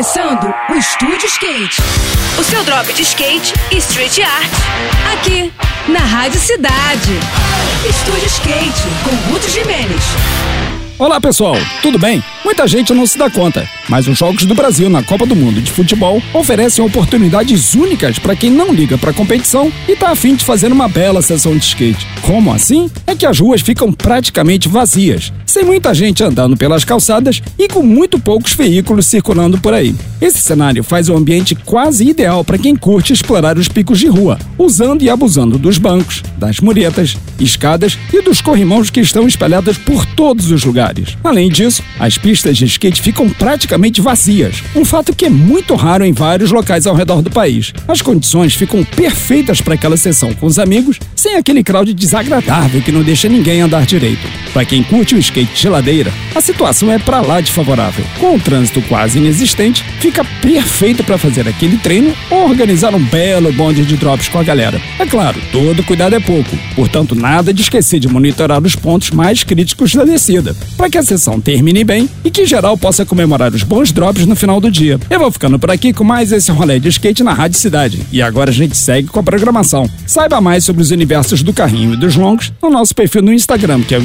começando o Estúdio Skate. O seu drop de skate e street art. Aqui, na Rádio Cidade. Estúdio Skate, com Guto Jimenez. Olá pessoal, tudo bem? Muita gente não se dá conta, mas os Jogos do Brasil na Copa do Mundo de Futebol oferecem oportunidades únicas para quem não liga para a competição e está afim de fazer uma bela sessão de skate. Como assim? É que as ruas ficam praticamente vazias, sem muita gente andando pelas calçadas e com muito poucos veículos circulando por aí. Esse cenário faz o ambiente quase ideal para quem curte explorar os picos de rua, usando e abusando dos bancos, das muretas, escadas e dos corrimãos que estão espalhados por todos os lugares. Além disso, as pistas de skate ficam praticamente vazias, um fato que é muito raro em vários locais ao redor do país. As condições ficam perfeitas para aquela sessão com os amigos, sem aquele crowd desagradável que não deixa ninguém andar direito. Para quem curte o skate de ladeira, a situação é para lá de favorável. Com o trânsito quase inexistente, fica perfeito para fazer aquele treino ou organizar um belo bonde de drops com a galera. É claro, todo cuidado é pouco, portanto, nada de esquecer de monitorar os pontos mais críticos da descida para que a sessão termine bem e que geral possa comemorar os bons drops no final do dia. Eu vou ficando por aqui com mais esse rolê de skate na Rádio Cidade. E agora a gente segue com a programação. Saiba mais sobre os universos do carrinho e dos longos no nosso perfil no Instagram, que é o